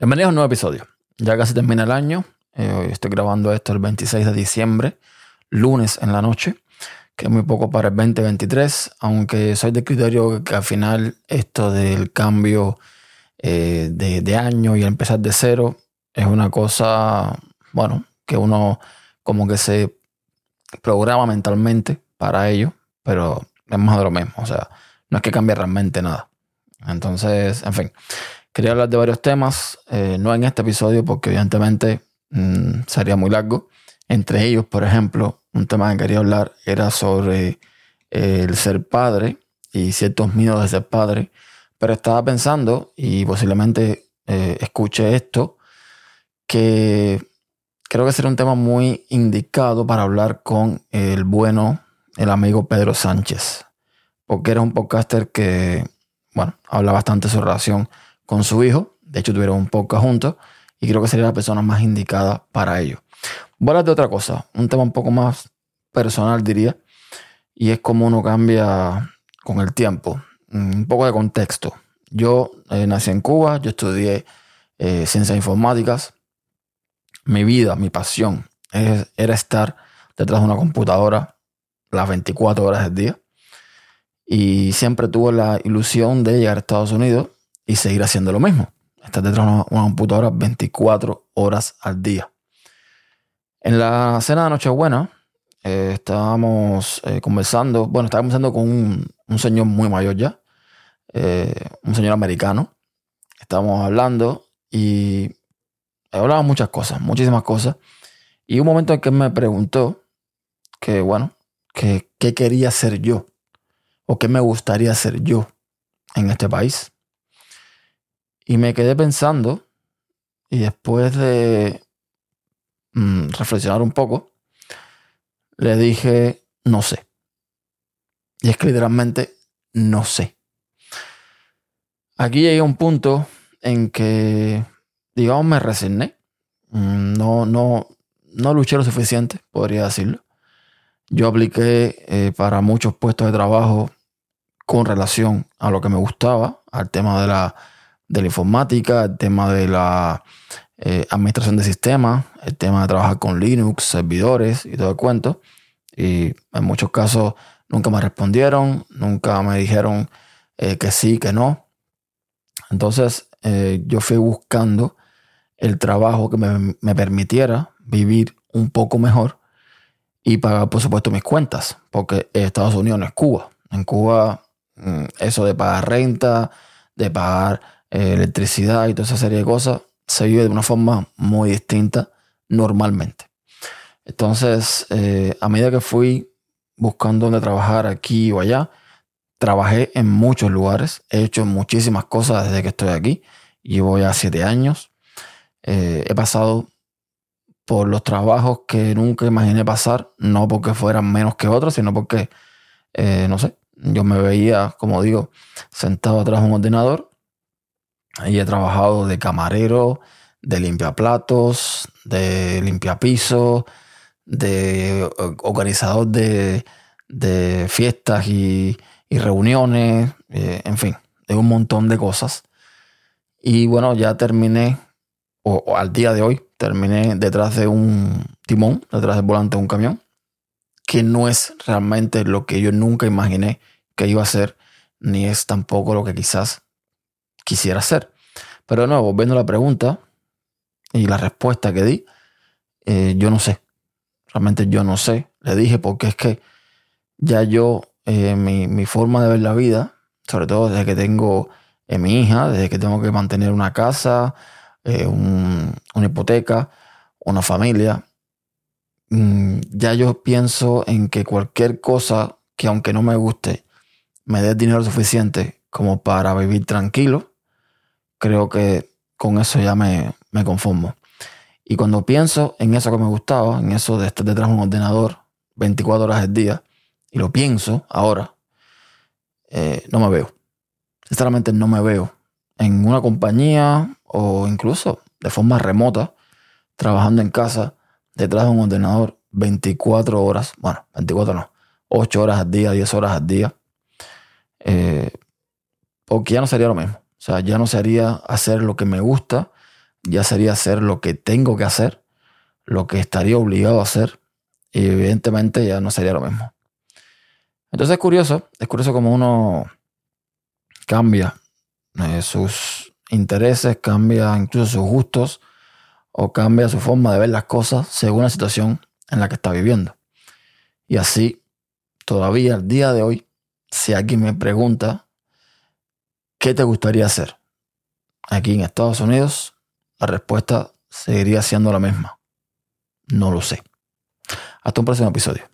Bienvenidos a un nuevo episodio. Ya casi termina el año. Eh, hoy estoy grabando esto el 26 de diciembre, lunes en la noche, que es muy poco para el 2023, aunque soy de criterio que al final esto del cambio eh, de, de año y empezar de cero es una cosa, bueno, que uno como que se programa mentalmente para ello, pero es más de lo mismo. O sea, no es que cambie realmente nada. Entonces, en fin, quería hablar de varios temas, eh, no en este episodio porque evidentemente mm, sería muy largo. Entre ellos, por ejemplo, un tema que quería hablar era sobre eh, el ser padre y ciertos miedos de ser padre. Pero estaba pensando, y posiblemente eh, escuche esto, que creo que sería un tema muy indicado para hablar con el bueno, el amigo Pedro Sánchez. Porque era un podcaster que bueno, habla bastante de su relación con su hijo. De hecho, tuvieron un podcast juntos y creo que sería la persona más indicada para ello. Voy a hablar de otra cosa, un tema un poco más personal, diría, y es cómo uno cambia con el tiempo. Mm, un poco de contexto. Yo eh, nací en Cuba, yo estudié eh, ciencias informáticas. Mi vida, mi pasión era estar detrás de una computadora las 24 horas del día y siempre tuve la ilusión de llegar a Estados Unidos y seguir haciendo lo mismo. Estar detrás de una, computadora 24 horas al día. En la cena de Nochebuena eh, estábamos eh, conversando, bueno, estaba conversando con un, señor muy mayor ya, eh, un señor americano. Estábamos hablando y hablaba muchas cosas, muchísimas cosas. Y un momento en que me preguntó que, bueno, que qué quería ser yo o qué me gustaría ser yo en este país. Y me quedé pensando y después de mm, reflexionar un poco, le dije, no sé. Y es que literalmente no sé. Aquí llegué a un punto en que, digamos, me resigné. Mm, no, no, no luché lo suficiente, podría decirlo. Yo apliqué eh, para muchos puestos de trabajo con relación a lo que me gustaba, al tema de la, de la informática, al tema de la eh, administración de sistemas, el tema de trabajar con Linux, servidores y todo el cuento. Y en muchos casos nunca me respondieron, nunca me dijeron eh, que sí, que no. Entonces eh, yo fui buscando el trabajo que me, me permitiera vivir un poco mejor y pagar, por supuesto, mis cuentas, porque Estados Unidos no es Cuba. En Cuba Mm, eso de pagar renta, de pagar electricidad y toda esa serie de cosas, se vive de una forma muy distinta normalmente. Entonces, eh, a medida que fui buscando dónde trabajar aquí o allá, trabajé en muchos lugares, he hecho muchísimas cosas desde que estoy aquí, llevo ya siete años, eh, he pasado por los trabajos que nunca imaginé pasar, no porque fueran menos que otros, sino porque, no sé, yo me veía, como digo, sentado atrás de un ordenador y he trabajado de camarero, de limpiaplatos, de limpiapisos, de organizador de, fiestas y, reuniones, eh, en fin, de un montón de cosas. Y bueno, ya terminé, o, al día de hoy, terminé detrás de un timón, detrás del volante de un camión, que no es realmente lo que yo nunca imaginé que iba a ser, ni es tampoco lo que quizás quisiera hacer. Pero de nuevo, volviendo la pregunta y la respuesta que di, eh, yo no sé. Realmente yo no sé. Le dije porque es que ya yo, eh, mi, forma de ver la vida, sobre todo desde que tengo eh, mi hija, desde que tengo que mantener una casa, una hipoteca, una familia, mm, ya yo pienso en que cualquier cosa que aunque no me guste, me dé dinero suficiente como para vivir tranquilo, creo que con eso ya me, conformo. Y cuando pienso en eso que me gustaba, en eso de estar detrás de un ordenador 24 horas al día, y lo pienso ahora, eh, no me veo. Sinceramente no me veo en una compañía o incluso de forma remota, trabajando en casa, detrás de un ordenador 24 horas, bueno, 24 no, 8 horas al día, 10 horas al día, eh, porque ya no sería lo mismo. Sea, ya no sería hacer lo que me gusta, ya sería hacer lo que tengo que hacer, lo que estaría obligado a hacer, y evidentemente ya no sería lo mismo. Entonces es curioso, es curioso como uno cambia eh, sus intereses, cambia incluso sus gustos o cambia su forma de ver las cosas según la situación en la que está viviendo. Y así, todavía al día de hoy, si alguien me pregunta, ¿qué te gustaría hacer? Aquí en Estados Unidos, la respuesta seguiría siendo la misma. No lo sé. Hasta un próximo episodio.